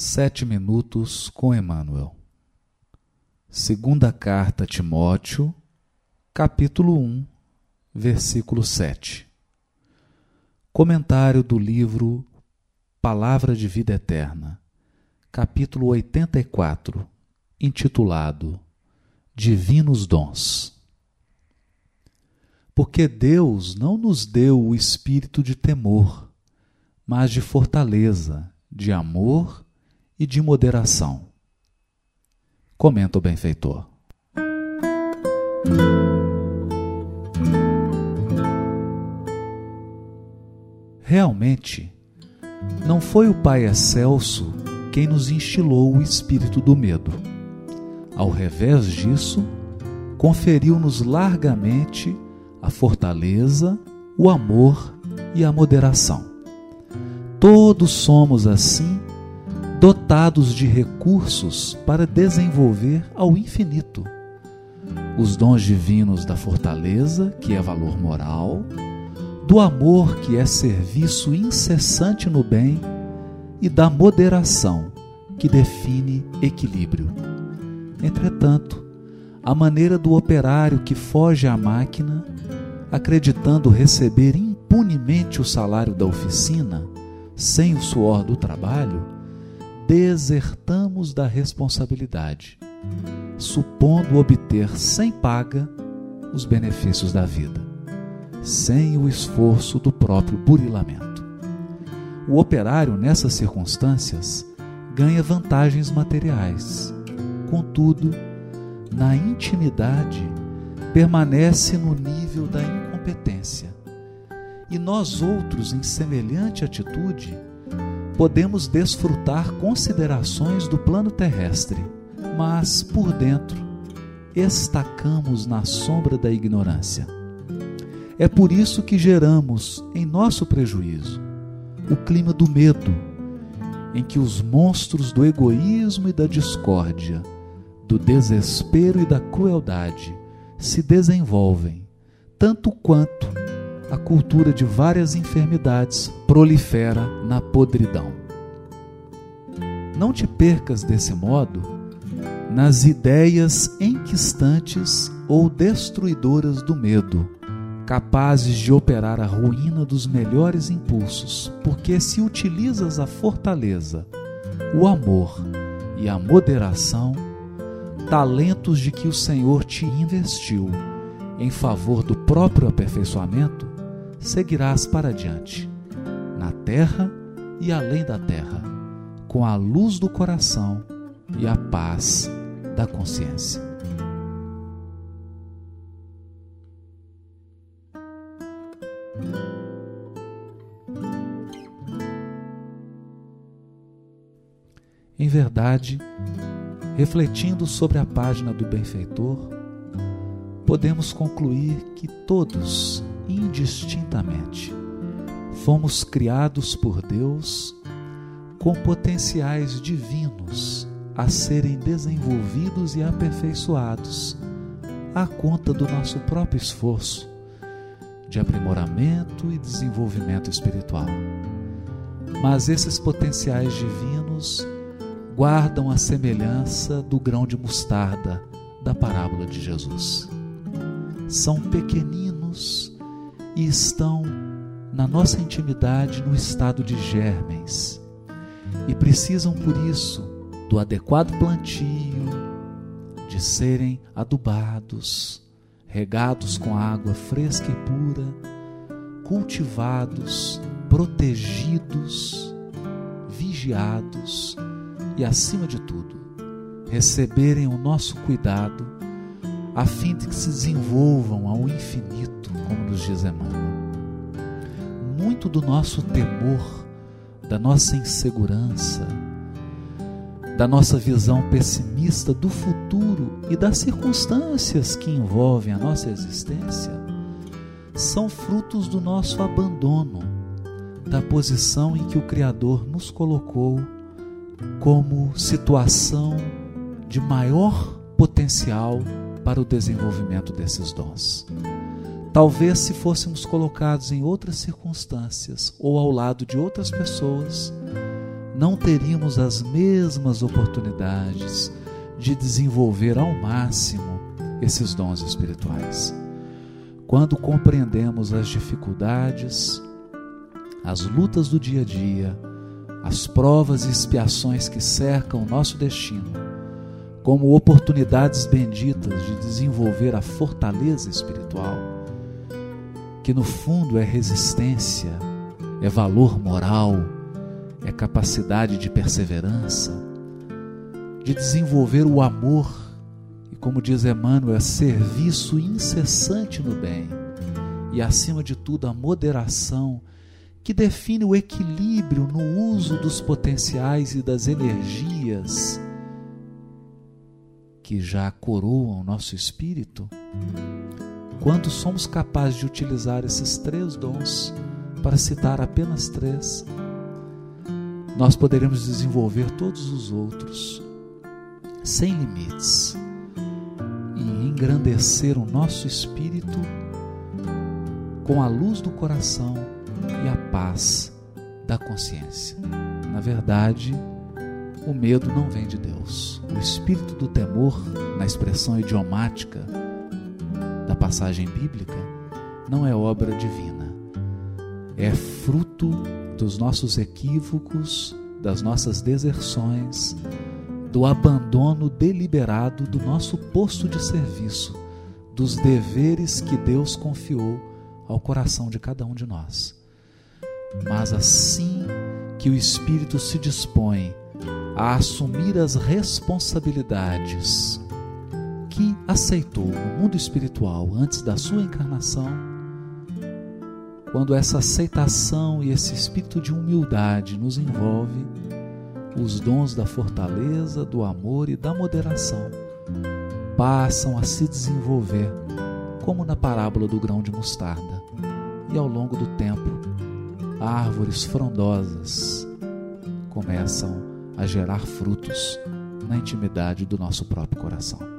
Sete minutos com Emmanuel. Segunda carta a Timóteo, capítulo 1, versículo 7. Comentário do livro Palavra de Vida Eterna, capítulo 84, intitulado Divinos Dons. Porque Deus não nos deu o espírito de temor, mas de fortaleza, de amor e de moderação. Comenta o benfeitor. Realmente, não foi o Pai Excelso quem nos instilou o espírito do medo. Ao revés disso, conferiu-nos largamente a fortaleza, o amor e a moderação. Todos somos assim dotados de recursos para desenvolver ao infinito os dons divinos da fortaleza, que é valor moral, do amor, que é serviço incessante no bem, e da moderação, que define equilíbrio. Entretanto, a maneira do operário que foge à máquina, acreditando receber impunemente o salário da oficina, sem o suor do trabalho, desertamos da responsabilidade, supondo obter sem paga os benefícios da vida, sem o esforço do próprio burilamento. O operário, nessas circunstâncias, ganha vantagens materiais. Contudo, na intimidade, permanece no nível da incompetência. E nós outros, em semelhante atitude, podemos desfrutar considerações do plano terrestre, mas por dentro estacamos na sombra da ignorância. É por isso que geramos em nosso prejuízo o clima do medo, em que os monstros do egoísmo e da discórdia, do desespero e da crueldade se desenvolvem, tanto quanto a cultura de várias enfermidades prolifera na podridão. Não te percas desse modo nas ideias enquistantes ou destruidoras do medo, capazes de operar a ruína dos melhores impulsos, porque se utilizas a fortaleza, o amor e a moderação, talentos de que o Senhor te investiu em favor do próprio aperfeiçoamento, seguirás para diante, na terra e além da terra, com a luz do coração e a paz da consciência. Em verdade, refletindo sobre a página do benfeitor, podemos concluir que todos indistintamente. Fomos criados por Deus com potenciais divinos a serem desenvolvidos e aperfeiçoados à conta do nosso próprio esforço de aprimoramento e desenvolvimento espiritual. Mas esses potenciais divinos guardam a semelhança do grão de mostarda da parábola de Jesus. São pequeninos e estão na nossa intimidade no estado de germens. E precisam, por isso, do adequado plantio, de serem adubados, regados com água fresca e pura, cultivados, protegidos, vigiados e, acima de tudo, receberem o nosso cuidado a fim de que se desenvolvam ao infinito como nos diz Emmanuel. Muito do nosso temor, da nossa insegurança, da nossa visão pessimista do futuro e das circunstâncias que envolvem a nossa existência, são frutos do nosso abandono, da posição em que o Criador nos colocou como situação de maior potencial para o desenvolvimento desses dons. Talvez se fôssemos colocados em outras circunstâncias ou ao lado de outras pessoas, não teríamos as mesmas oportunidades de desenvolver ao máximo esses dons espirituais. Quando compreendemos as dificuldades, as lutas do dia a dia, as provas e expiações que cercam o nosso destino, como oportunidades benditas de desenvolver a fortaleza espiritual, que no fundo é resistência, é valor moral, é capacidade de perseverança, de desenvolver o amor e, como diz Emmanuel, é serviço incessante no bem e, acima de tudo, a moderação que define o equilíbrio no uso dos potenciais e das energias que já coroam o nosso espírito, quando somos capazes de utilizar esses três dons, para citar apenas três, nós poderemos desenvolver todos os outros sem limites e engrandecer o nosso espírito com a luz do coração e a paz da consciência. Na verdade, o medo não vem de Deus. O espírito do temor, na expressão idiomática da passagem bíblica, não é obra divina. É fruto dos nossos equívocos, das nossas deserções, do abandono deliberado do nosso posto de serviço, dos deveres que Deus confiou ao coração de cada um de nós. Mas assim que o Espírito se dispõe a assumir as responsabilidades que aceitou no mundo espiritual antes da sua encarnação, quando essa aceitação e esse espírito de humildade nos envolve, os dons da fortaleza, do amor e da moderação passam a se desenvolver, como na parábola do grão de mostarda, e ao longo do tempo árvores frondosas começam a gerar frutos na intimidade do nosso próprio coração.